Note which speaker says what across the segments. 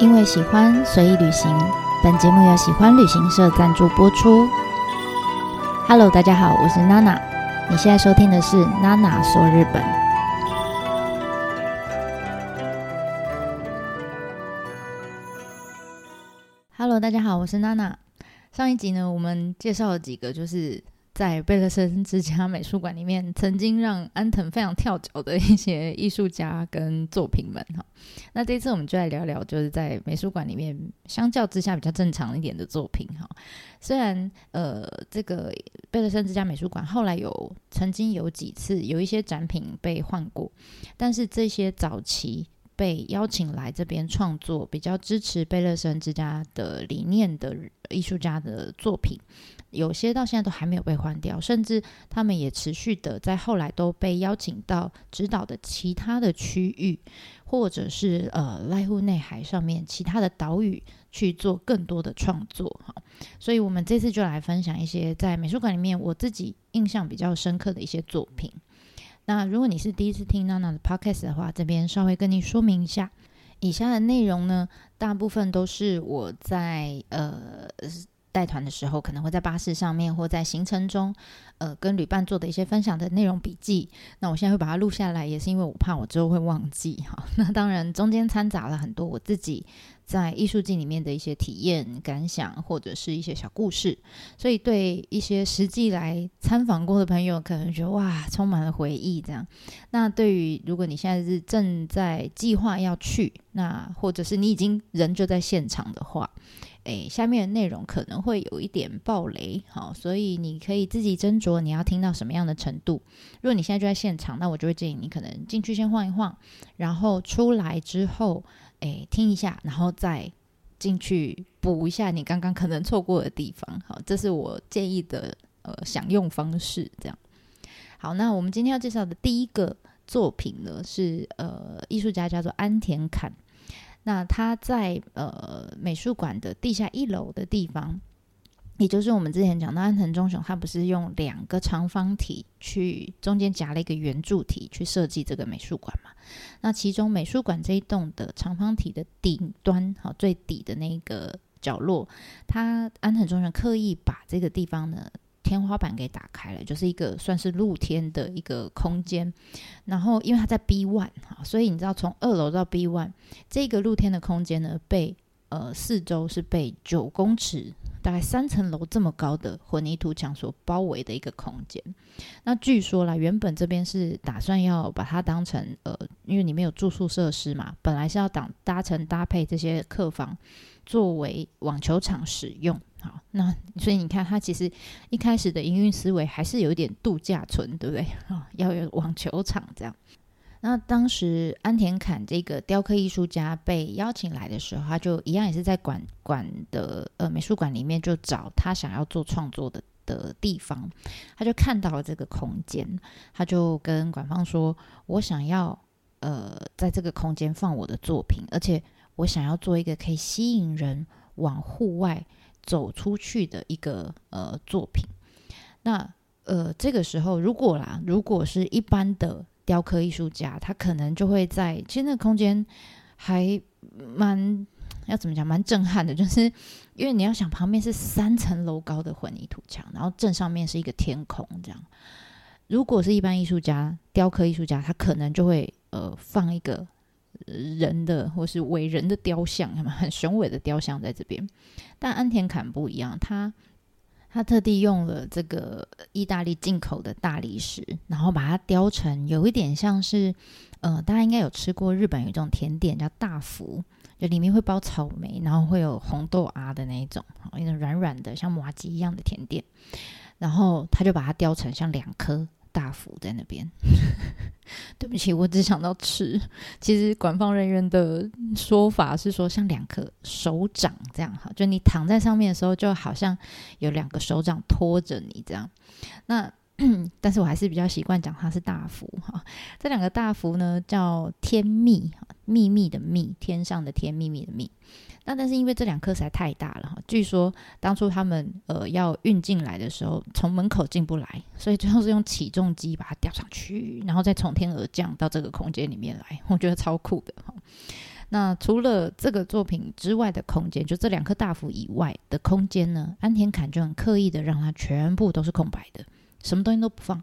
Speaker 1: 因为喜欢，随意旅行。本节目由喜欢旅行社赞助播出。Hello，大家好，我是娜娜。你现在收听的是娜娜说日本。Hello，大家好，我是娜娜。上一集呢，我们介绍了几个，就是。在贝勒森之家美术馆里面，曾经让安藤非常跳脚的一些艺术家跟作品们哈。那这次我们就来聊聊，就是在美术馆里面相较之下比较正常一点的作品哈。虽然呃，这个贝勒森之家美术馆后来有曾经有几次有一些展品被换过，但是这些早期被邀请来这边创作、比较支持贝勒森之家的理念的艺术家的作品。有些到现在都还没有被换掉，甚至他们也持续的在后来都被邀请到指导的其他的区域，或者是呃濑户内海上面其他的岛屿去做更多的创作哈。所以，我们这次就来分享一些在美术馆里面我自己印象比较深刻的一些作品。那如果你是第一次听娜娜的 podcast 的话，这边稍微跟你说明一下，以下的内容呢，大部分都是我在呃。带团的时候，可能会在巴士上面或在行程中，呃，跟旅伴做的一些分享的内容笔记。那我现在会把它录下来，也是因为我怕我之后会忘记哈。那当然，中间掺杂了很多我自己在艺术季里面的一些体验感想，或者是一些小故事。所以，对一些实际来参访过的朋友，可能觉得哇，充满了回忆这样。那对于如果你现在是正在计划要去，那或者是你已经人就在现场的话。诶，下面的内容可能会有一点爆雷，好，所以你可以自己斟酌你要听到什么样的程度。如果你现在就在现场，那我就会建议你可能进去先晃一晃，然后出来之后，诶，听一下，然后再进去补一下你刚刚可能错过的地方。好，这是我建议的呃享用方式。这样，好，那我们今天要介绍的第一个作品呢，是呃艺术家叫做安田侃。那他在呃美术馆的地下一楼的地方，也就是我们之前讲到安藤忠雄，他不是用两个长方体去中间夹了一个圆柱体去设计这个美术馆嘛？那其中美术馆这一栋的长方体的顶端，好，最底的那个角落，他安藤忠雄刻意把这个地方呢。天花板给打开了，就是一个算是露天的一个空间。然后，因为它在 B one 哈，所以你知道从二楼到 B one 这个露天的空间呢，被呃四周是被九公尺，大概三层楼这么高的混凝土墙所包围的一个空间。那据说啦，原本这边是打算要把它当成呃，因为里面有住宿设施嘛，本来是要当搭成搭配这些客房作为网球场使用。好，那所以你看，他其实一开始的营运思维还是有一点度假村，对不对？啊，要有网球场这样。那当时安田侃这个雕刻艺术家被邀请来的时候，他就一样也是在馆馆的呃美术馆里面就找他想要做创作的的地方，他就看到了这个空间，他就跟馆方说：“我想要呃在这个空间放我的作品，而且我想要做一个可以吸引人往户外。”走出去的一个呃作品，那呃这个时候如果啦，如果是一般的雕刻艺术家，他可能就会在其实那空间还蛮要怎么讲，蛮震撼的，就是因为你要想旁边是三层楼高的混凝土墙，然后正上面是一个天空这样。如果是一般艺术家，雕刻艺术家，他可能就会呃放一个。人的或是伟人的雕像，很雄伟的雕像在这边。但安田侃不一样，他他特地用了这个意大利进口的大理石，然后把它雕成有一点像是，呃，大家应该有吃过日本有一种甜点叫大福，就里面会包草莓，然后会有红豆啊的那一种，一种软软的像麻糬一样的甜点。然后他就把它雕成像两颗。大福在那边，对不起，我只想到吃。其实馆方人员的说法是说，像两颗手掌这样哈，就你躺在上面的时候，就好像有两个手掌托着你这样。那 但是我还是比较习惯讲它是大福哈。这两个大福呢，叫天秘，秘密的秘，天上的天，秘密的秘。那但是因为这两颗实在太大了哈，据说当初他们呃要运进来的时候，从门口进不来，所以最后是用起重机把它吊上去，然后再从天而降到这个空间里面来。我觉得超酷的哈。那除了这个作品之外的空间，就这两颗大釜以外的空间呢，安田坎就很刻意的让它全部都是空白的，什么东西都不放，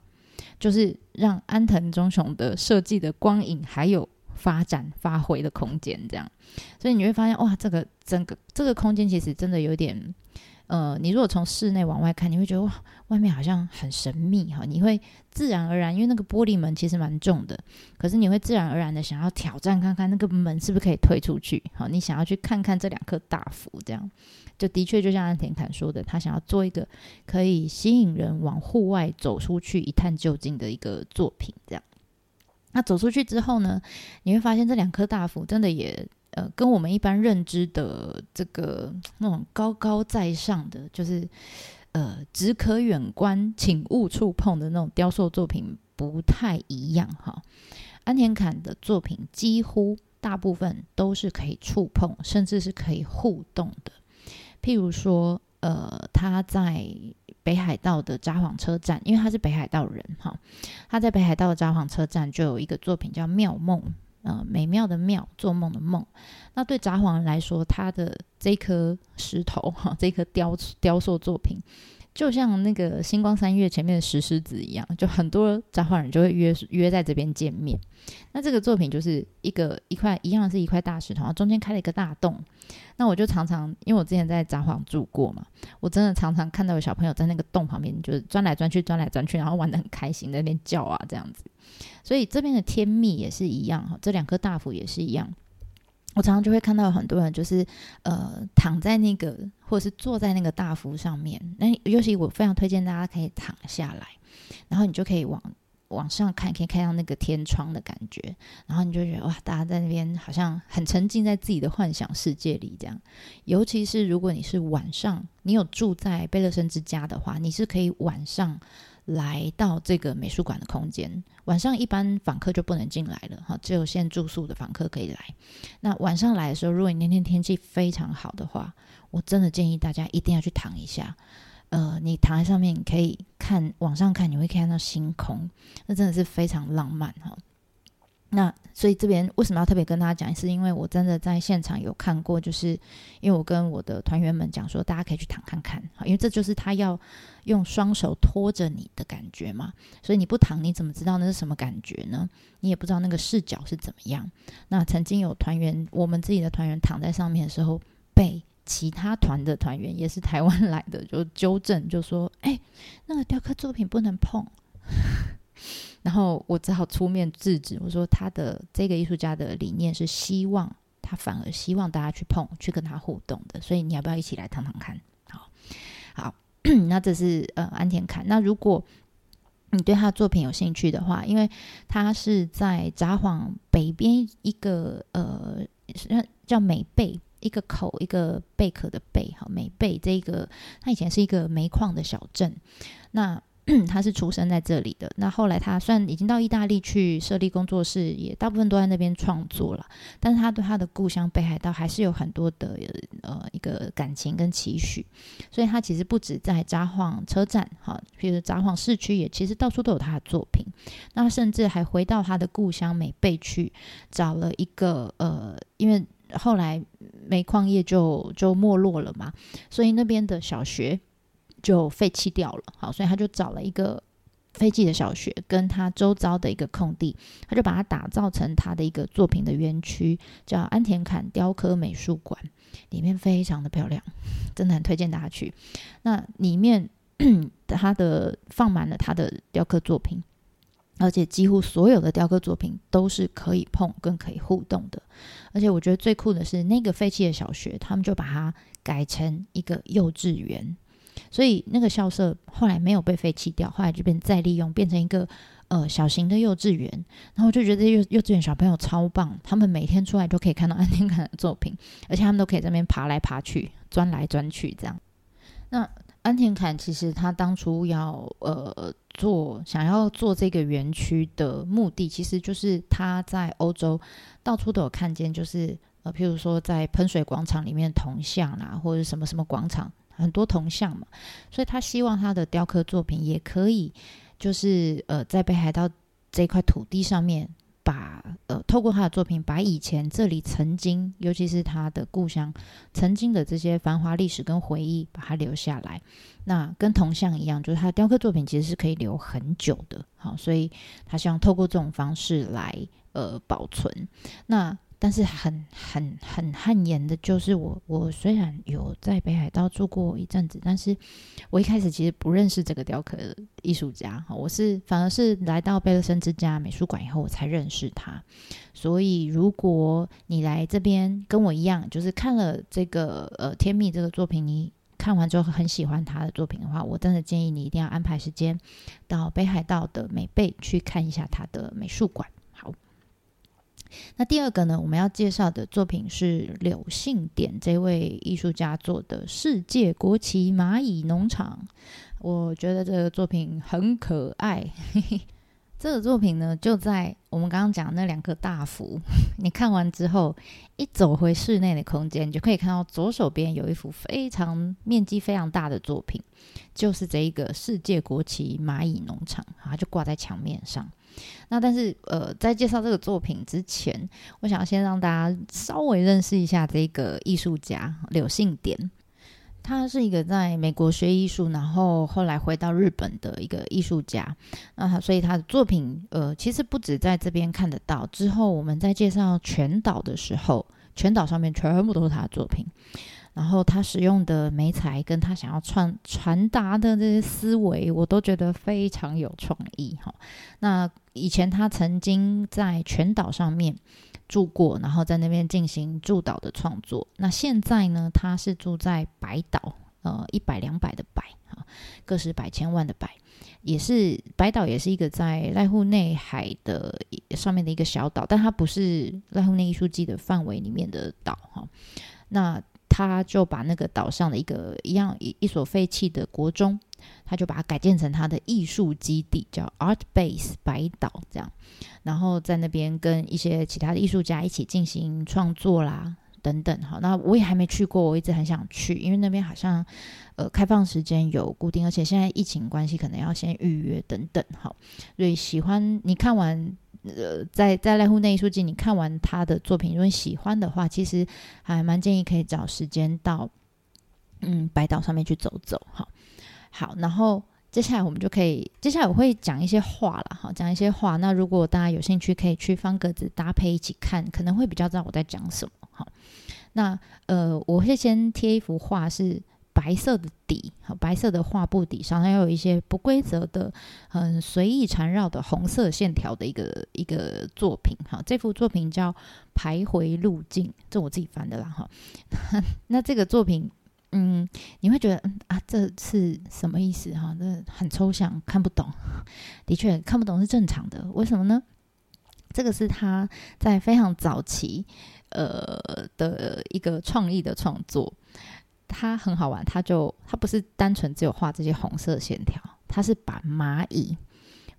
Speaker 1: 就是让安藤忠雄的设计的光影还有发展发挥的空间，这样。所以你会发现，哇，这个整个这个空间其实真的有点。呃，你如果从室内往外看，你会觉得哇，外面好像很神秘哈。你会自然而然，因为那个玻璃门其实蛮重的，可是你会自然而然的想要挑战看看那个门是不是可以推出去。好，你想要去看看这两颗大釜，这样就的确就像安田坦说的，他想要做一个可以吸引人往户外走出去一探究竟的一个作品。这样，那走出去之后呢，你会发现这两颗大佛真的也。呃，跟我们一般认知的这个那种高高在上的，就是呃只可远观，请勿触碰的那种雕塑作品不太一样哈。安田坎的作品几乎大部分都是可以触碰，甚至是可以互动的。譬如说，呃，他在北海道的札幌车站，因为他是北海道人哈，他在北海道的札幌车站就有一个作品叫《妙梦》。呃，美妙的妙，做梦的梦。那对札幌人来说，他的这颗石头哈，这颗雕雕塑作品，就像那个星光三月前面的石狮子一样，就很多札幌人就会约约在这边见面。那这个作品就是一个一块一样是一块大石头，然后中间开了一个大洞。那我就常常，因为我之前在札幌住过嘛，我真的常常看到有小朋友在那个洞旁边，就是钻来钻去，钻来钻去，然后玩得很开心，在那边叫啊这样子。所以这边的天蜜也是一样哈，这两颗大福也是一样。我常常就会看到很多人就是呃躺在那个或者是坐在那个大釜上面，那尤其我非常推荐大家可以躺下来，然后你就可以往往上看，可以看到那个天窗的感觉，然后你就觉得哇，大家在那边好像很沉浸在自己的幻想世界里这样。尤其是如果你是晚上，你有住在贝勒森之家的话，你是可以晚上。来到这个美术馆的空间，晚上一般访客就不能进来了哈，只有现住宿的访客可以来。那晚上来的时候，如果你那天天气非常好的话，我真的建议大家一定要去躺一下。呃，你躺在上面，你可以看往上看，你会看到星空，那真的是非常浪漫哈。那所以这边为什么要特别跟大家讲？是因为我真的在现场有看过，就是因为我跟我的团员们讲说，大家可以去躺看看，因为这就是他要用双手托着你的感觉嘛。所以你不躺，你怎么知道那是什么感觉呢？你也不知道那个视角是怎么样。那曾经有团员，我们自己的团员躺在上面的时候，被其他团的团员也是台湾来的，就纠正，就说：“哎，那个雕刻作品不能碰。” 然后我只好出面制止，我说他的这个艺术家的理念是希望他反而希望大家去碰，去跟他互动的，所以你要不要一起来躺躺看？好，好，那这是呃安田坎。那如果你对他的作品有兴趣的话，因为他是在札幌北边一个呃叫美贝，一个口一个贝壳的贝，哈美贝这个，他以前是一个煤矿的小镇，那。他是出生在这里的，那后来他算已经到意大利去设立工作室，也大部分都在那边创作了。但是他对他的故乡北海道还是有很多的呃一个感情跟期许，所以他其实不止在札幌车站，哈，比如札幌市区也其实到处都有他的作品。那甚至还回到他的故乡美贝去找了一个呃，因为后来煤矿业就就没落了嘛，所以那边的小学。就废弃掉了，好，所以他就找了一个废弃的小学，跟他周遭的一个空地，他就把它打造成他的一个作品的园区，叫安田坎雕刻美术馆，里面非常的漂亮，真的很推荐大家去。那里面 他的放满了他的雕刻作品，而且几乎所有的雕刻作品都是可以碰跟可以互动的，而且我觉得最酷的是那个废弃的小学，他们就把它改成一个幼稚园。所以那个校舍后来没有被废弃掉，后来就变再利用，变成一个呃小型的幼稚园。然后我就觉得幼幼稚园小朋友超棒，他们每天出来都可以看到安田坎的作品，而且他们都可以在那边爬来爬去、钻来钻去这样。那安田坎其实他当初要呃做想要做这个园区的目的，其实就是他在欧洲到处都有看见，就是呃譬如说在喷水广场里面铜像啦，或者什么什么广场。很多铜像嘛，所以他希望他的雕刻作品也可以，就是呃，在北海道这块土地上面把，呃透过他的作品，把以前这里曾经，尤其是他的故乡曾经的这些繁华历史跟回忆，把它留下来。那跟铜像一样，就是他的雕刻作品其实是可以留很久的。好，所以他希望透过这种方式来呃保存。那但是很很很汗颜的，就是我我虽然有在北海道住过一阵子，但是我一开始其实不认识这个雕刻艺术家，我是反而是来到贝勒森之家美术馆以后，我才认识他。所以如果你来这边跟我一样，就是看了这个呃天命这个作品，你看完之后很喜欢他的作品的话，我真的建议你一定要安排时间到北海道的美贝去看一下他的美术馆。那第二个呢，我们要介绍的作品是柳信典这位艺术家做的《世界国旗蚂蚁农场》。我觉得这个作品很可爱。这个作品呢，就在我们刚刚讲那两个大幅，你看完之后，一走回室内的空间，你就可以看到左手边有一幅非常面积非常大的作品，就是这一个世界国旗蚂蚁农场，它就挂在墙面上。那但是呃，在介绍这个作品之前，我想先让大家稍微认识一下这个艺术家柳信典。他是一个在美国学艺术，然后后来回到日本的一个艺术家。那他所以他的作品呃，其实不止在这边看得到。之后我们在介绍全岛的时候，全岛上面全部都是他的作品。然后他使用的媒材跟他想要传传达的这些思维，我都觉得非常有创意哈。那以前他曾经在全岛上面住过，然后在那边进行驻岛的创作。那现在呢，他是住在白岛，呃，一百两百的百哈，个十百千万的百，也是白岛，也是一个在濑户内海的上面的一个小岛，但它不是濑户内艺术季的范围里面的岛哈。那他就把那个岛上的一个一样一一所废弃的国中，他就把它改建成他的艺术基地，叫 Art Base 白岛这样，然后在那边跟一些其他的艺术家一起进行创作啦等等。好，那我也还没去过，我一直很想去，因为那边好像呃开放时间有固定，而且现在疫情关系可能要先预约等等。好，所以喜欢你看完。呃，在在濑户内艺术季，你看完他的作品，如果喜欢的话，其实还蛮建议可以找时间到嗯白岛上面去走走。好，好，然后接下来我们就可以，接下来我会讲一些话了，哈，讲一些话。那如果大家有兴趣，可以去方格子搭配一起看，可能会比较知道我在讲什么。好，那呃，我会先贴一幅画是。白色的底，白色的画布底上，还有一些不规则的、很随意缠绕的红色线条的一个一个作品。哈，这幅作品叫《徘徊路径》，这我自己翻的啦。哈，那这个作品，嗯，你会觉得，嗯啊，这是什么意思？哈，这很抽象，看不懂。的确，看不懂是正常的。为什么呢？这个是他在非常早期，呃的一个创意的创作。它很好玩，它就它不是单纯只有画这些红色线条，它是把蚂蚁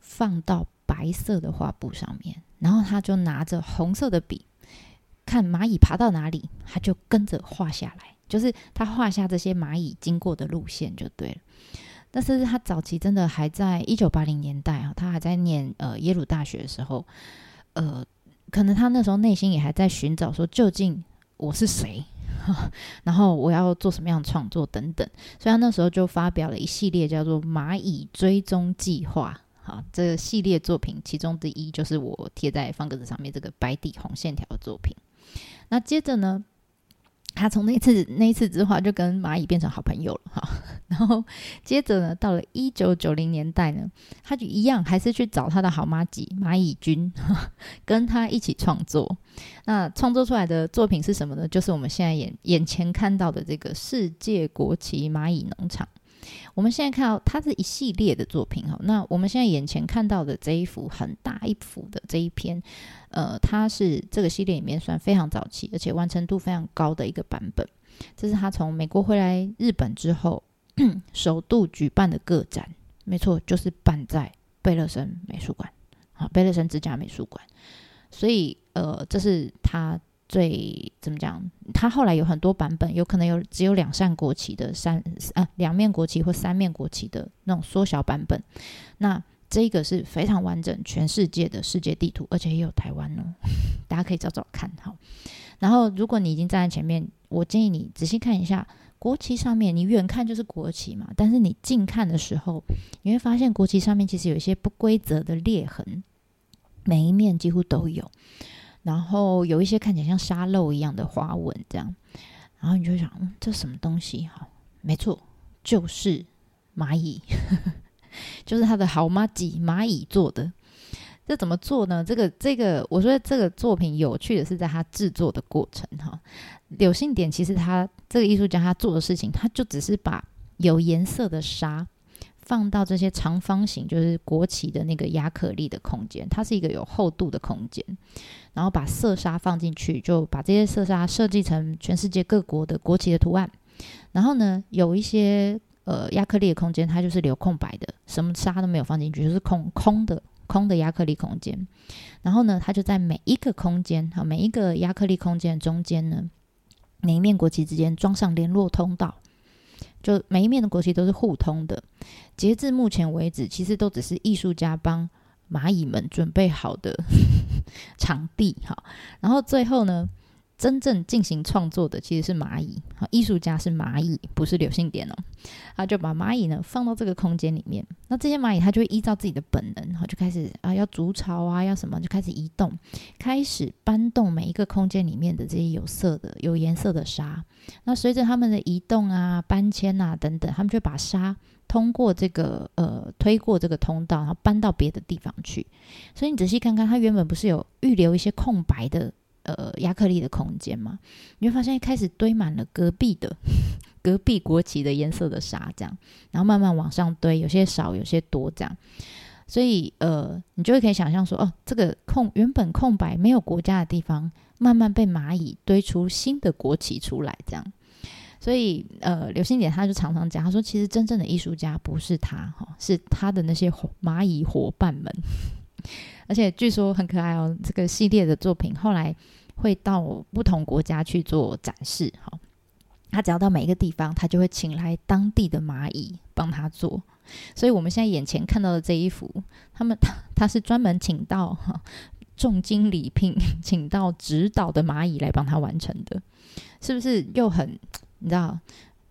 Speaker 1: 放到白色的画布上面，然后他就拿着红色的笔，看蚂蚁爬到哪里，他就跟着画下来，就是他画下这些蚂蚁经过的路线就对了。但是他早期真的还在一九八零年代啊，他还在念呃耶鲁大学的时候，呃，可能他那时候内心也还在寻找说，究竟我是谁。然后我要做什么样的创作等等，所以他那时候就发表了一系列叫做《蚂蚁追踪计划》。好，这个系列作品其中之一就是我贴在方格子上面这个白底红线条的作品。那接着呢，他从那次那一次之后就跟蚂蚁变成好朋友了哈。然后接着呢，到了一九九零年代呢，他就一样还是去找他的好妈吉蚂蚁君，跟他一起创作。那创作出来的作品是什么呢？就是我们现在眼眼前看到的这个世界国旗蚂蚁农场。我们现在看到它是一系列的作品哈。那我们现在眼前看到的这一幅很大一幅的这一篇，呃，它是这个系列里面算非常早期，而且完成度非常高的一个版本。这是他从美国回来日本之后 首度举办的个展，没错，就是办在贝勒森美术馆，啊，贝勒森之家美术馆。所以，呃，这是他。最怎么讲？它后来有很多版本，有可能有只有两扇国旗的三啊两面国旗或三面国旗的那种缩小版本。那这个是非常完整，全世界的世界地图，而且也有台湾哦。大家可以找找看哈。然后，如果你已经站在前面，我建议你仔细看一下国旗上面，你远看就是国旗嘛，但是你近看的时候，你会发现国旗上面其实有一些不规则的裂痕，每一面几乎都有，然后有一些看起来像沙漏一样的花纹，这样，然后你就想，嗯，这什么东西？哈，没错，就是蚂蚁，就是它的好麻吉蚂蚁做的。这怎么做呢？这个这个，我觉得这个作品有趣的是在它制作的过程哈。柳信典其实他这个艺术家他做的事情，他就只是把有颜色的纱放到这些长方形，就是国旗的那个亚克力的空间，它是一个有厚度的空间，然后把色纱放进去，就把这些色纱设计成全世界各国的国旗的图案。然后呢，有一些呃亚克力的空间，它就是留空白的，什么纱都没有放进去，就是空空的。空的亚克力空间，然后呢，它就在每一个空间，哈，每一个亚克力空间中间呢，每一面国旗之间装上联络通道，就每一面的国旗都是互通的。截至目前为止，其实都只是艺术家帮蚂蚁们准备好的 场地，哈。然后最后呢，真正进行创作的其实是蚂蚁，好，艺术家是蚂蚁，不是柳信典哦。他就把蚂蚁呢放到这个空间里面，那这些蚂蚁它就会依照自己的本能，哈，就开始啊要筑巢啊，要什么就开始移动，开始搬动每一个空间里面的这些有色的、有颜色的沙。那随着他们的移动啊、搬迁啊等等，他们就把沙通过这个呃推过这个通道，然后搬到别的地方去。所以你仔细看看，它原本不是有预留一些空白的。呃，亚克力的空间吗，你会发现一开始堆满了隔壁的 隔壁国旗的颜色的纱，这样，然后慢慢往上堆，有些少，有些多，这样，所以呃，你就会可以想象说，哦，这个空原本空白没有国家的地方，慢慢被蚂蚁堆出新的国旗出来，这样，所以呃，柳信典他就常常讲，她说，其实真正的艺术家不是他哈，是他的那些蚂蚁伙伴们，而且据说很可爱哦，这个系列的作品后来。会到不同国家去做展示，哈，他只要到每一个地方，他就会请来当地的蚂蚁帮他做。所以，我们现在眼前看到的这一幅，他们 他他是专门请到哈重金礼聘，请到指导的蚂蚁来帮他完成的，是不是又很你知道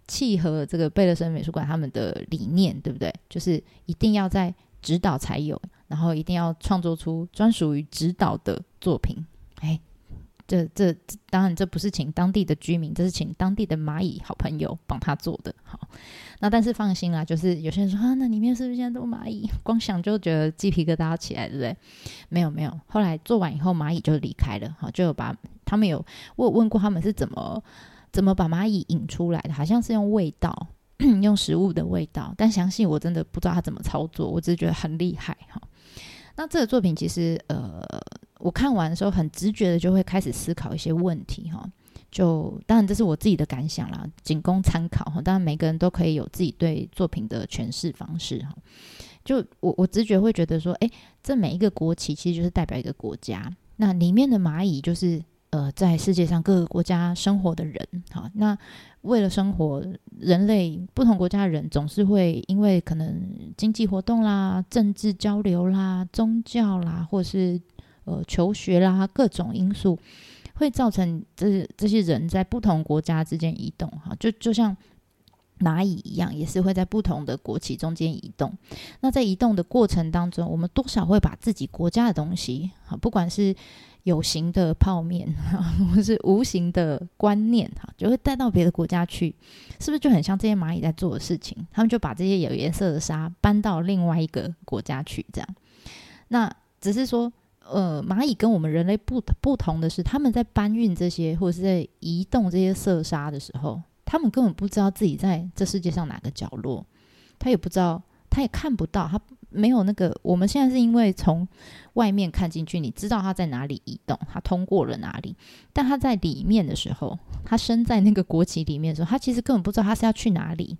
Speaker 1: 契合这个贝勒森美术馆他们的理念，对不对？就是一定要在指导才有，然后一定要创作出专属于指导的作品，哎。这这当然这不是请当地的居民，这是请当地的蚂蚁好朋友帮他做的。好，那但是放心啦，就是有些人说啊，那里面是不是现在都蚂蚁？光想就觉得鸡皮疙瘩起来，对不对？没有没有，后来做完以后，蚂蚁就离开了。好，就有把他们有我有问过他们是怎么怎么把蚂蚁引出来的，好像是用味道，用食物的味道。但详细我真的不知道他怎么操作，我只是觉得很厉害哈。那这个作品其实呃。我看完的时候，很直觉的就会开始思考一些问题哈。就当然这是我自己的感想啦，仅供参考哈。当然每个人都可以有自己对作品的诠释方式哈。就我我直觉会觉得说，诶，这每一个国旗其实就是代表一个国家，那里面的蚂蚁就是呃在世界上各个国家生活的人哈。那为了生活，人类不同国家的人总是会因为可能经济活动啦、政治交流啦、宗教啦，或是呃，求学啦，各种因素会造成这这些人在不同国家之间移动，哈，就就像蚂蚁一样，也是会在不同的国旗中间移动。那在移动的过程当中，我们多少会把自己国家的东西，哈，不管是有形的泡面，或是无形的观念，哈，就会带到别的国家去，是不是就很像这些蚂蚁在做的事情？他们就把这些有颜色的沙搬到另外一个国家去，这样。那只是说。呃，蚂蚁跟我们人类不不同的是，他们在搬运这些或者是在移动这些色沙的时候，他们根本不知道自己在这世界上哪个角落，他也不知道，他也看不到，他没有那个。我们现在是因为从外面看进去，你知道他在哪里移动，他通过了哪里，但他在里面的时候，他身在那个国旗里面的时候，他其实根本不知道他是要去哪里，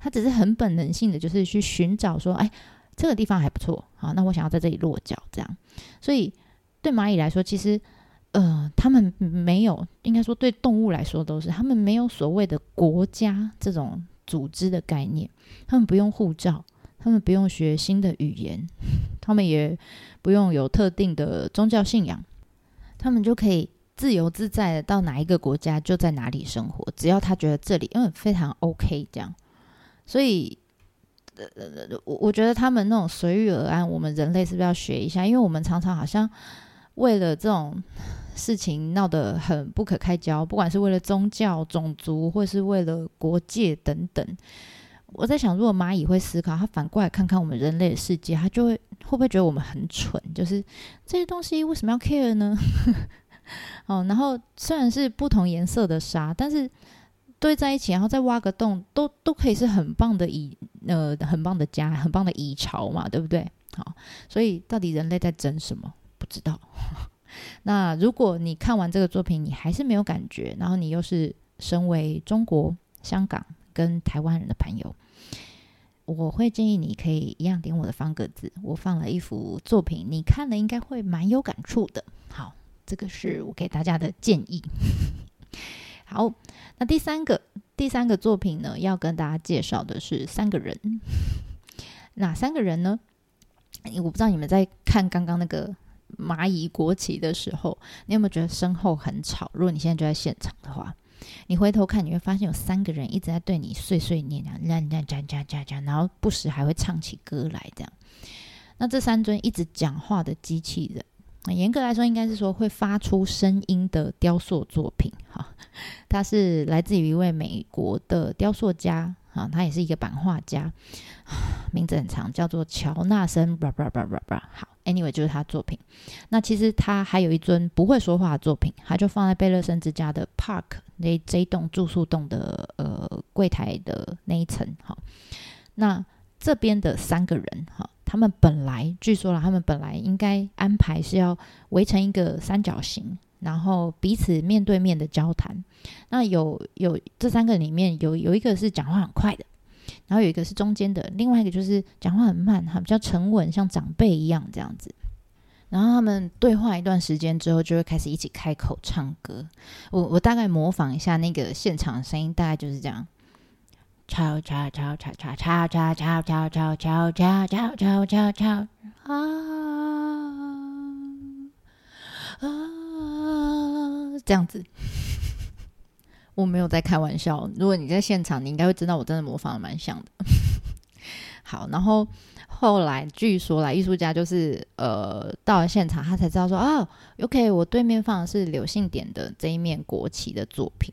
Speaker 1: 他只是很本能性的就是去寻找说，哎。这个地方还不错，好，那我想要在这里落脚，这样。所以对蚂蚁来说，其实，呃，他们没有，应该说对动物来说都是，他们没有所谓的国家这种组织的概念，他们不用护照，他们不用学新的语言，他们也不用有特定的宗教信仰。他们就可以自由自在的到哪一个国家就在哪里生活，只要他觉得这里因为非常 OK 这样。所以，呃，我我觉得他们那种随遇而安，我们人类是不是要学一下？因为我们常常好像为了这种事情闹得很不可开交，不管是为了宗教、种族，或是为了国界等等。我在想，如果蚂蚁会思考，它反过来看看我们人类的世界，它就会会不会觉得我们很蠢？就是这些东西为什么要 care 呢？哦，然后虽然是不同颜色的沙，但是堆在一起，然后再挖个洞，都都可以是很棒的蚁，呃，很棒的家，很棒的蚁巢嘛，对不对？好，所以到底人类在争什么？不知道。那如果你看完这个作品，你还是没有感觉，然后你又是身为中国、香港。跟台湾人的朋友，我会建议你可以一样点我的方格子，我放了一幅作品，你看了应该会蛮有感触的。好，这个是我给大家的建议。好，那第三个第三个作品呢，要跟大家介绍的是三个人。哪三个人呢？我不知道你们在看刚刚那个蚂蚁国旗的时候，你有没有觉得身后很吵？如果你现在就在现场的话。你回头看，你会发现有三个人一直在对你碎碎念啊，然后不时还会唱起歌来，这样。那这三尊一直讲话的机器人，严格来说应该是说会发出声音的雕塑作品。哈，它是来自于一位美国的雕塑家，啊，他也是一个版画家，名字很长，叫做乔纳森。好。Anyway，就是他作品。那其实他还有一尊不会说话的作品，他就放在贝勒森之家的 Park 那这一栋住宿栋的呃柜台的那一层。哈，那这边的三个人哈，他们本来据说了，他们本来应该安排是要围成一个三角形，然后彼此面对面的交谈。那有有这三个里面有有一个是讲话很快的。然后有一个是中间的，另外一个就是讲话很慢，哈，比较沉稳，像长辈一样这样子。然后他们对话一段时间之后，就会开始一起开口唱歌。我我大概模仿一下那个现场的声音，大概就是这样：敲敲敲敲敲敲敲敲敲敲敲敲敲敲敲啊啊，这样子。我没有在开玩笑，如果你在现场，你应该会知道我真的模仿的蛮像的。好，然后后来据说来艺术家就是呃到了现场，他才知道说哦，OK，我对面放的是刘信典的这一面国旗的作品，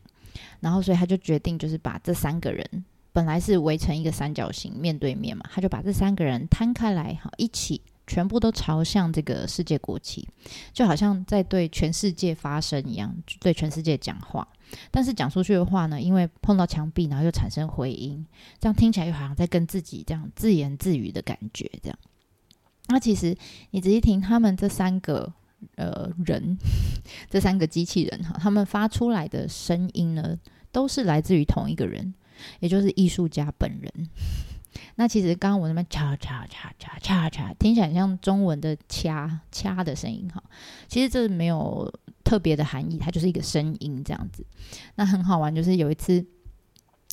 Speaker 1: 然后所以他就决定就是把这三个人本来是围成一个三角形面对面嘛，他就把这三个人摊开来哈，一起全部都朝向这个世界国旗，就好像在对全世界发声一样，对全世界讲话。但是讲出去的话呢，因为碰到墙壁，然后又产生回音，这样听起来又好像在跟自己这样自言自语的感觉。这样，那其实你仔细听，他们这三个呃人，这三个机器人哈，他们发出来的声音呢，都是来自于同一个人，也就是艺术家本人。那其实刚刚我那边嚓嚓嚓嚓嚓嚓，听起来很像中文的掐掐的声音哈，其实这没有。特别的含义，它就是一个声音这样子。那很好玩，就是有一次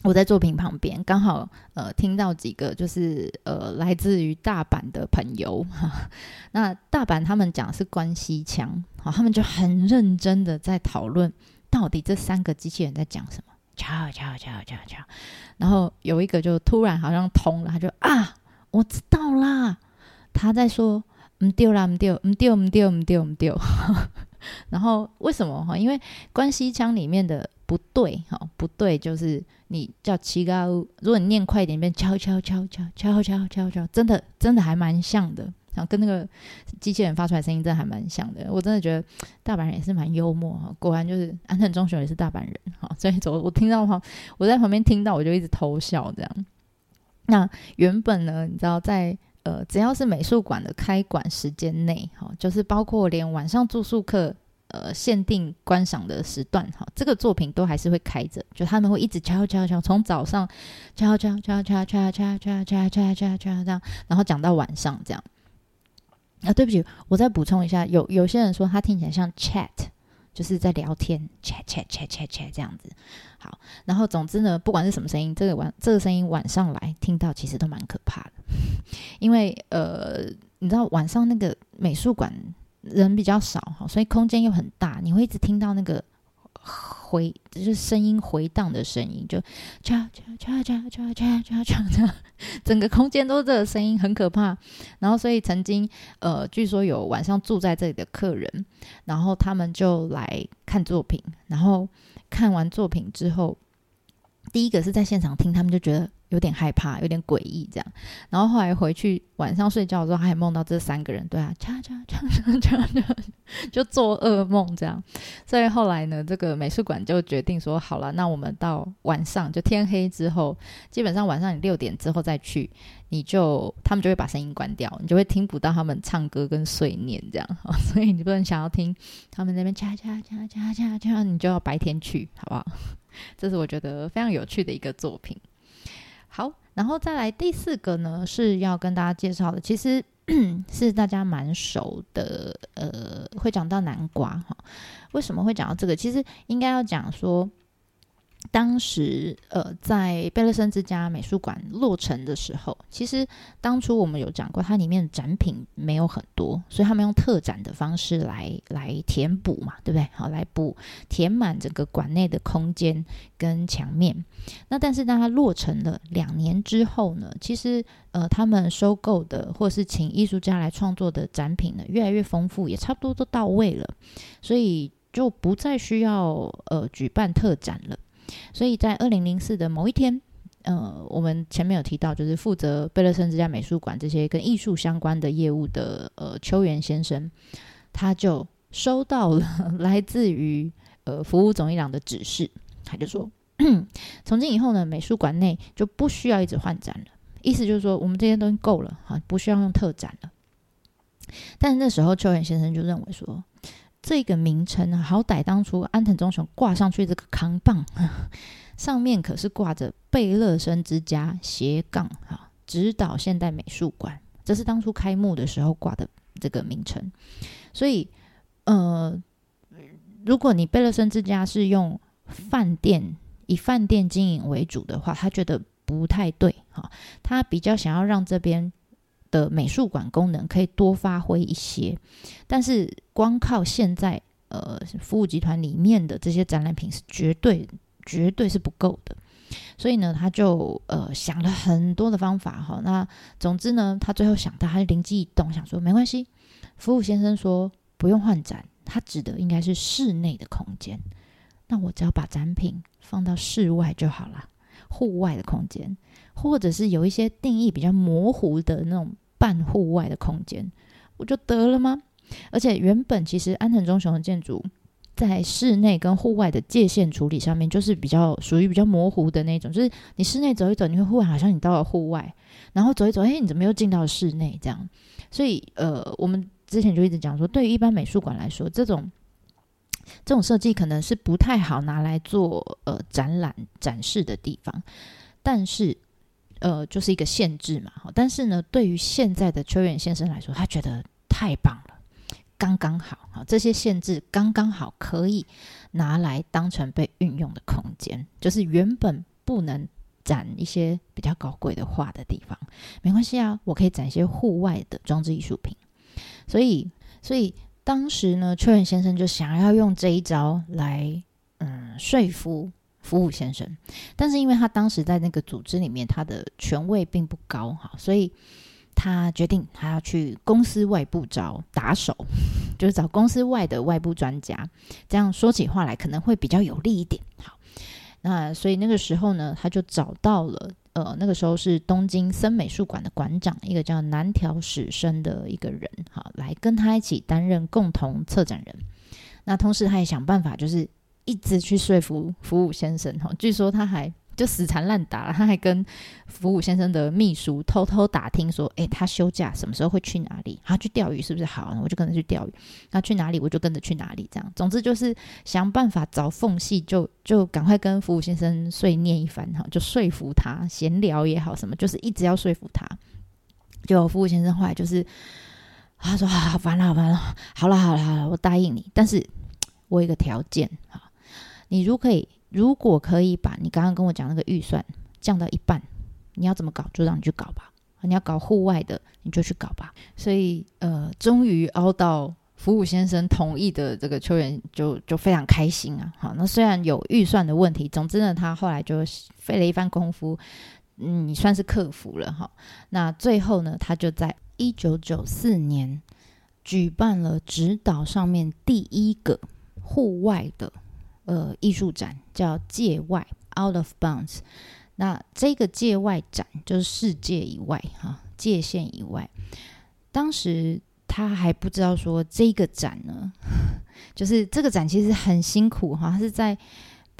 Speaker 1: 我在作品旁边，刚好呃听到几个就是呃来自于大阪的朋友。哈，那大阪他们讲是关西腔，好，他们就很认真的在讨论到底这三个机器人在讲什么。敲敲敲敲敲，然后有一个就突然好像通了，他就啊，我知道啦，他在说唔丢啦，唔丢，唔丢，唔丢，唔丢，唔丢。然后为什么哈？因为关西腔里面的不对哈，不对就是你叫七嘎乌，如果你念快一点，变敲敲敲敲敲敲敲敲，真的真的还蛮像的，然后跟那个机器人发出来声音真的还蛮像的。我真的觉得大阪人也是蛮幽默哈，果然就是安藤忠雄也是大阪人哈，所以走我听到哈，我在旁边听到我就一直偷笑这样。那原本呢，你知道在。呃，只要是美术馆的开馆时间内，哈，就是包括连晚上住宿客，呃，限定观赏的时段，哈，这个作品都还是会开着，就他们会一直敲敲敲，从早上敲敲敲敲敲敲敲敲敲敲敲这样，然后讲到晚上这样。啊，对不起，我再补充一下，有有些人说他听起来像 chat。就是在聊天，chat chat chat chat chat 这样子。好，然后总之呢，不管是什么声音，这个晚这个声音晚上来听到，其实都蛮可怕的。因为呃，你知道晚上那个美术馆人比较少哈，所以空间又很大，你会一直听到那个回就是声音回荡的声音，就嚓嚓嚓嚓嚓嚓嚓嚓，整个空间都是这个声音，很可怕。然后所以曾经呃，据说有晚上住在这里的客人，然后他们就来看作品，然后看完作品之后，第一个是在现场听，他们就觉得。有点害怕，有点诡异这样，然后后来回去晚上睡觉的时候，还梦到这三个人，对啊，就做噩梦这样。所以后来呢，这个美术馆就决定说，好了，那我们到晚上就天黑之后，基本上晚上你六点之后再去，你就他们就会把声音关掉，你就会听不到他们唱歌跟碎念这样。所以你不能想要听他们那边，你就要白天去，好不好？这是我觉得非常有趣的一个作品。好，然后再来第四个呢，是要跟大家介绍的，其实 是大家蛮熟的，呃，会讲到南瓜哈。为什么会讲到这个？其实应该要讲说。当时，呃，在贝勒森之家美术馆落成的时候，其实当初我们有讲过，它里面的展品没有很多，所以他们用特展的方式来来填补嘛，对不对？好，来补填满整个馆内的空间跟墙面。那但是当它落成了两年之后呢，其实呃，他们收购的或是请艺术家来创作的展品呢，越来越丰富，也差不多都到位了，所以就不再需要呃举办特展了。所以在二零零四的某一天，呃，我们前面有提到，就是负责贝勒森之家美术馆这些跟艺术相关的业务的呃秋元先生，他就收到了 来自于呃服务总一郎的指示，他就说，从今以后呢，美术馆内就不需要一直换展了，意思就是说，我们这些东西够了哈，不需要用特展了。但是那时候秋元先生就认为说。这个名称啊，好歹当初安藤忠雄挂上去这个扛棒，上面可是挂着贝勒森之家斜杠哈，指导现代美术馆，这是当初开幕的时候挂的这个名称。所以，呃，如果你贝勒森之家是用饭店以饭店经营为主的话，他觉得不太对哈，他比较想要让这边。的美术馆功能可以多发挥一些，但是光靠现在呃服务集团里面的这些展览品是绝对绝对是不够的，所以呢，他就呃想了很多的方法哈。那总之呢，他最后想到，他灵机一动，想说没关系。服务先生说不用换展，他指的应该是室内的空间，那我只要把展品放到室外就好了，户外的空间。或者是有一些定义比较模糊的那种半户外的空间，不就得了吗？而且原本其实安藤忠雄的建筑在室内跟户外的界限处理上面，就是比较属于比较模糊的那种，就是你室内走一走，你会忽然好像你到了户外，然后走一走，哎，你怎么又进到室内？这样，所以呃，我们之前就一直讲说，对于一般美术馆来说，这种这种设计可能是不太好拿来做呃展览展示的地方，但是。呃，就是一个限制嘛，但是呢，对于现在的秋元先生来说，他觉得太棒了，刚刚好，好，这些限制刚刚好可以拿来当成被运用的空间，就是原本不能展一些比较高贵的画的地方，没关系啊，我可以展一些户外的装置艺术品。所以，所以当时呢，秋元先生就想要用这一招来，嗯，说服。服务先生，但是因为他当时在那个组织里面，他的权位并不高哈，所以他决定他要去公司外部找打手，就是找公司外的外部专家，这样说起话来可能会比较有利一点。好，那所以那个时候呢，他就找到了呃，那个时候是东京森美术馆的馆长，一个叫南条史生的一个人，哈，来跟他一起担任共同策展人。那同时他也想办法，就是。一直去说服服务先生哈，据说他还就死缠烂打，他还跟服务先生的秘书偷偷打听说，诶，他休假什么时候会去哪里？他去钓鱼是不是好？我就跟着去钓鱼。他去哪里我就跟着去哪里。这样，总之就是想办法找缝隙就，就就赶快跟服务先生碎念一番哈，就说服他，闲聊也好什么，就是一直要说服他。就服务先生后来就是他说好烦了，好烦了，好了好了好了，我答应你，但是我有一个条件哈。你如可以，如果可以把你刚刚跟我讲那个预算降到一半，你要怎么搞就让你去搞吧。你要搞户外的，你就去搞吧。所以，呃，终于熬到服务先生同意的这个秋元就就非常开心啊。好，那虽然有预算的问题，总之呢，他后来就费了一番功夫，嗯，算是克服了哈。那最后呢，他就在一九九四年举办了直岛上面第一个户外的呃艺术展，叫界外 （Out of Bounds）。那这个界外展就是世界以外哈，界限以外。当时。他还不知道说这个展呢，就是这个展其实很辛苦哈，他是在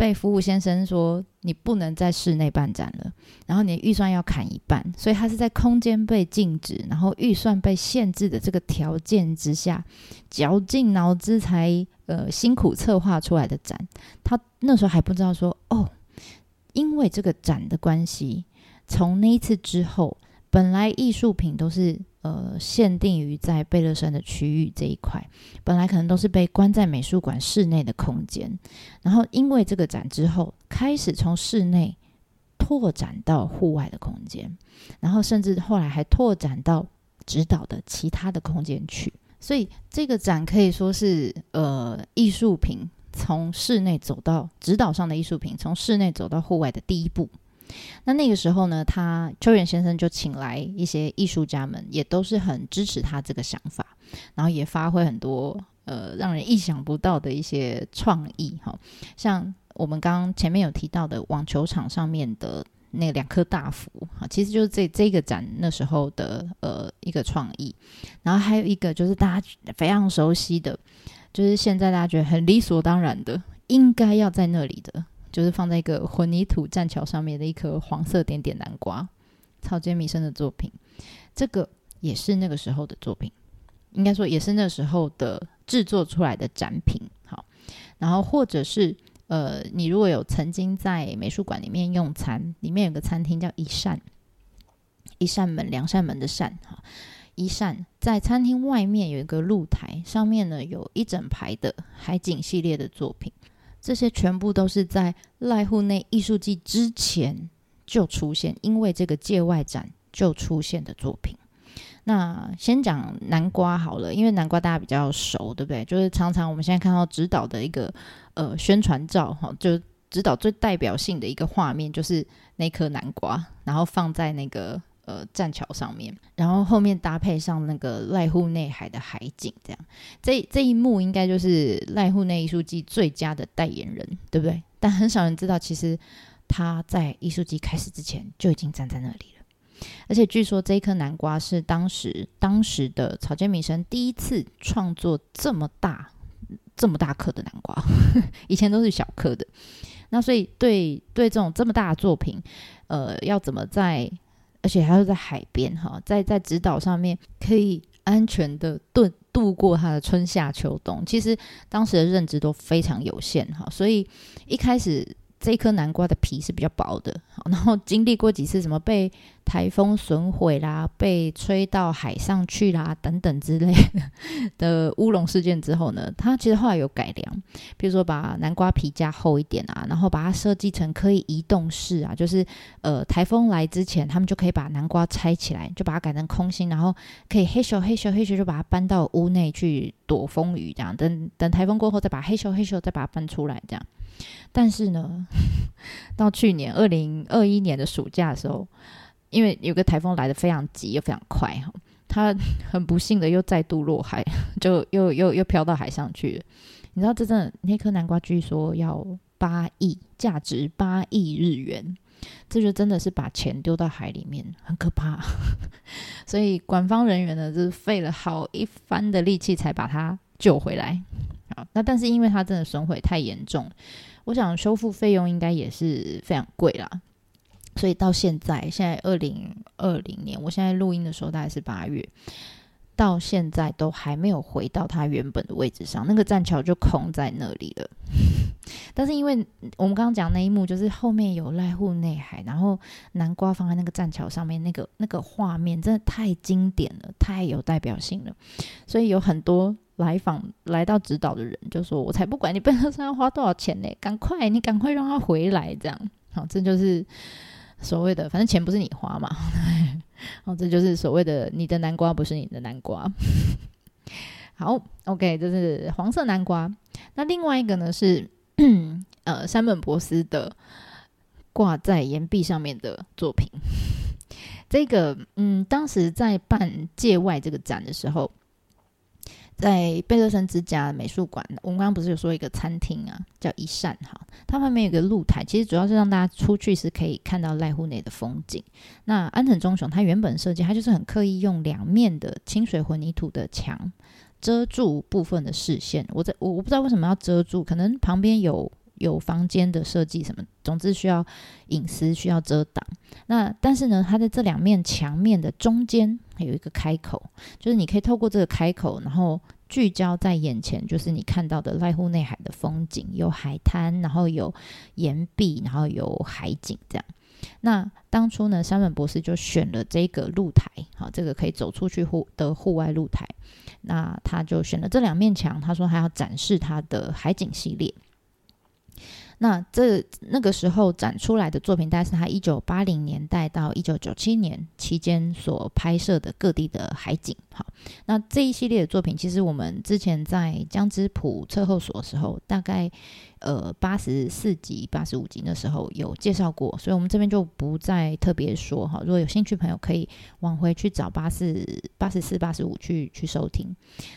Speaker 1: 被服务先生说你不能在室内办展了，然后你预算要砍一半，所以他是在空间被禁止，然后预算被限制的这个条件之下，绞尽脑汁才呃辛苦策划出来的展。他那时候还不知道说哦，因为这个展的关系，从那一次之后，本来艺术品都是。呃，限定于在贝勒山的区域这一块，本来可能都是被关在美术馆室内的空间，然后因为这个展之后，开始从室内拓展到户外的空间，然后甚至后来还拓展到直岛的其他的空间去，所以这个展可以说是呃，艺术品从室内走到直岛上的艺术品从室内走到户外的第一步。那那个时候呢，他秋元先生就请来一些艺术家们，也都是很支持他这个想法，然后也发挥很多呃让人意想不到的一些创意哈，像我们刚刚前面有提到的网球场上面的那两颗大福哈，其实就是这这个展那时候的呃一个创意，然后还有一个就是大家非常熟悉的，就是现在大家觉得很理所当然的，应该要在那里的。就是放在一个混凝土栈桥上面的一颗黄色点点南瓜，草间弥生的作品，这个也是那个时候的作品，应该说也是那时候的制作出来的展品。好，然后或者是呃，你如果有曾经在美术馆里面用餐，里面有个餐厅叫一扇，一扇门，两扇门的扇，哈，一扇在餐厅外面有一个露台，上面呢有一整排的海景系列的作品。这些全部都是在濑户内艺术季之前就出现，因为这个界外展就出现的作品。那先讲南瓜好了，因为南瓜大家比较熟，对不对？就是常常我们现在看到指导的一个呃宣传照，哈，就指导最代表性的一个画面就是那颗南瓜，然后放在那个。呃，栈桥上面，然后后面搭配上那个濑户内海的海景，这样，这这一幕应该就是濑户内艺术季最佳的代言人，对不对？但很少人知道，其实他在艺术季开始之前就已经站在那里了。而且据说这一颗南瓜是当时当时的草间弥生第一次创作这么大这么大颗的南瓜，以前都是小颗的。那所以对对这种这么大的作品，呃，要怎么在而且还要在海边哈，在在直岛上面可以安全的度度过他的春夏秋冬。其实当时的认知都非常有限哈，所以一开始。这一颗南瓜的皮是比较薄的，然后经历过几次什么被台风损毁啦、被吹到海上去啦等等之类的的乌龙事件之后呢，它其实后来有改良，比如说把南瓜皮加厚一点啊，然后把它设计成可以移动式啊，就是呃台风来之前，他们就可以把南瓜拆起来，就把它改成空心，然后可以嘿咻嘿咻嘿咻就把它搬到屋内去躲风雨，这样等等台风过后再把嘿咻嘿咻再把它搬出来这样。但是呢，到去年二零二一年的暑假的时候，因为有个台风来得非常急又非常快哈，它很不幸的又再度落海，就又又又飘到海上去了。你知道，这真的那颗南瓜据说要八亿，价值八亿日元，这就真的是把钱丢到海里面，很可怕。所以官方人员呢，就是费了好一番的力气才把它救回来。好，那但是因为它真的损毁太严重，我想修复费用应该也是非常贵啦。所以到现在，现在二零二零年，我现在录音的时候大概是八月，到现在都还没有回到它原本的位置上，那个栈桥就空在那里了。但是因为我们刚刚讲那一幕，就是后面有濑户内海，然后南瓜放在那个栈桥上面，那个那个画面真的太经典了，太有代表性了，所以有很多。来访来到指导的人就说：“我才不管你贝勒森要花多少钱呢，赶快你赶快让他回来，这样好，这就是所谓的，反正钱不是你花嘛，好，这就是所谓的你的南瓜不是你的南瓜。好，OK，这是黄色南瓜。那另外一个呢是 呃山本博司的挂在岩壁上面的作品。这个嗯，当时在办界外这个展的时候。在贝勒森之家美术馆，我们刚刚不是有说一个餐厅啊，叫一扇哈，它旁边有个露台，其实主要是让大家出去是可以看到濑户内的风景。那安藤忠雄他原本设计，他就是很刻意用两面的清水混凝土的墙遮住部分的视线。我在我我不知道为什么要遮住，可能旁边有。有房间的设计什么，总之需要隐私，需要遮挡。那但是呢，它在这两面墙面的中间还有一个开口，就是你可以透过这个开口，然后聚焦在眼前，就是你看到的濑户内海的风景，有海滩，然后有岩壁，然后有海景这样。那当初呢，山本博士就选了这个露台，好，这个可以走出去户的户外露台。那他就选了这两面墙，他说他要展示他的海景系列。那这那个时候展出来的作品，大概是他一九八零年代到一九九七年期间所拍摄的各地的海景。好，那这一系列的作品，其实我们之前在江之浦测候所的时候，大概。呃，八十四集、八十五集那时候有介绍过，所以我们这边就不再特别说哈。如果有兴趣朋友，可以往回去找八四、八十四、八十五去去收听。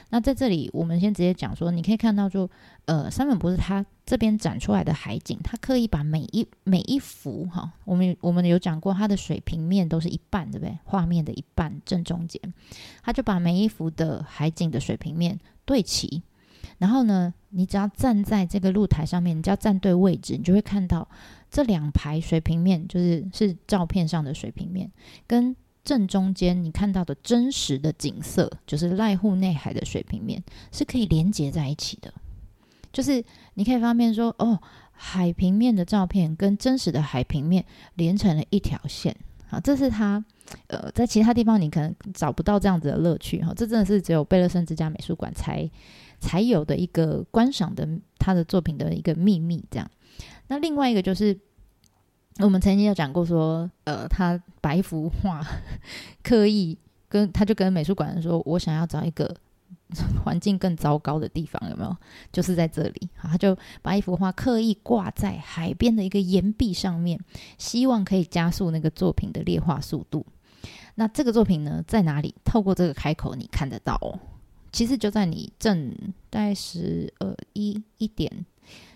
Speaker 1: 那在这里，我们先直接讲说，你可以看到就，呃，山本博士他这边展出来的海景，他刻意把每一每一幅哈，我们我们有讲过，它的水平面都是一半，对不对？画面的一半正中间，他就把每一幅的海景的水平面对齐。然后呢，你只要站在这个露台上面，你只要站对位置，你就会看到这两排水平面，就是是照片上的水平面，跟正中间你看到的真实的景色，就是濑户内海的水平面，是可以连接在一起的。就是你可以发现说，哦，海平面的照片跟真实的海平面连成了一条线。啊，这是他呃，在其他地方你可能找不到这样子的乐趣哈。这真的是只有贝勒森之家美术馆才。才有的一个观赏的他的作品的一个秘密，这样。那另外一个就是，我们曾经有讲过说，呃，他把一幅画刻意跟他就跟美术馆说，我想要找一个环境更糟糕的地方，有没有？就是在这里，他就把一幅画刻意挂在海边的一个岩壁上面，希望可以加速那个作品的劣化速度。那这个作品呢，在哪里？透过这个开口，你看得到哦。其实就在你正大概十二一一点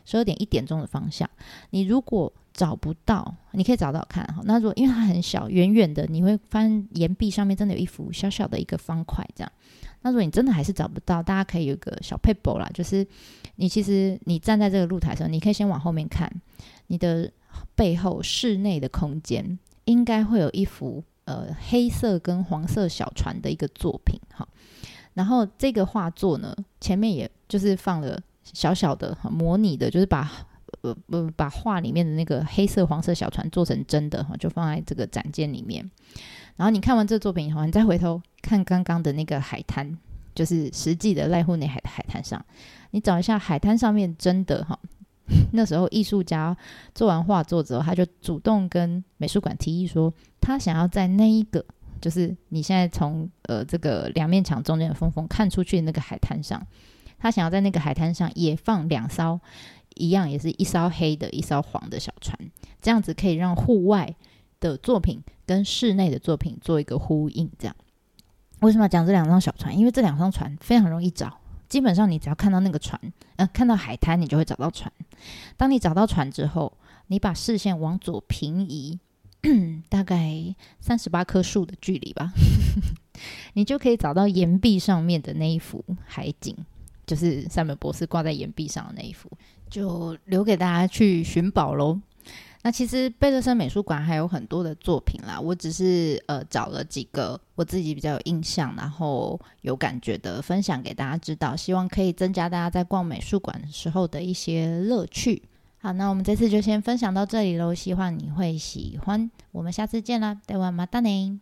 Speaker 1: 十二点一点钟的方向，你如果找不到，你可以找找看哈。那如果因为它很小，远远的，你会发现岩壁上面真的有一幅小小的一个方块这样。那如果你真的还是找不到，大家可以有一个小 paper 啦，就是你其实你站在这个露台上，你可以先往后面看，你的背后室内的空间应该会有一幅呃黑色跟黄色小船的一个作品哈。然后这个画作呢，前面也就是放了小小的模拟的，就是把呃呃把画里面的那个黑色黄色小船做成真的哈，就放在这个展间里面。然后你看完这作品以后，你再回头看刚刚的那个海滩，就是实际的濑户内海的海滩上，你找一下海滩上面真的哈，那时候艺术家做完画作之后，他就主动跟美术馆提议说，他想要在那一个。就是你现在从呃这个两面墙中间的缝缝看出去那个海滩上，他想要在那个海滩上也放两艘一样，也是一艘黑的，一艘黄的小船，这样子可以让户外的作品跟室内的作品做一个呼应。这样为什么要讲这两张小船？因为这两张船非常容易找，基本上你只要看到那个船，呃，看到海滩，你就会找到船。当你找到船之后，你把视线往左平移。大概三十八棵树的距离吧，你就可以找到岩壁上面的那一幅海景，就是山本博士挂在岩壁上的那一幅，就留给大家去寻宝喽。那其实贝勒森美术馆还有很多的作品啦，我只是呃找了几个我自己比较有印象，然后有感觉的分享给大家知道，希望可以增加大家在逛美术馆的时候的一些乐趣。好，那我们这次就先分享到这里喽，希望你会喜欢。我们下次见啦，台湾马达呢。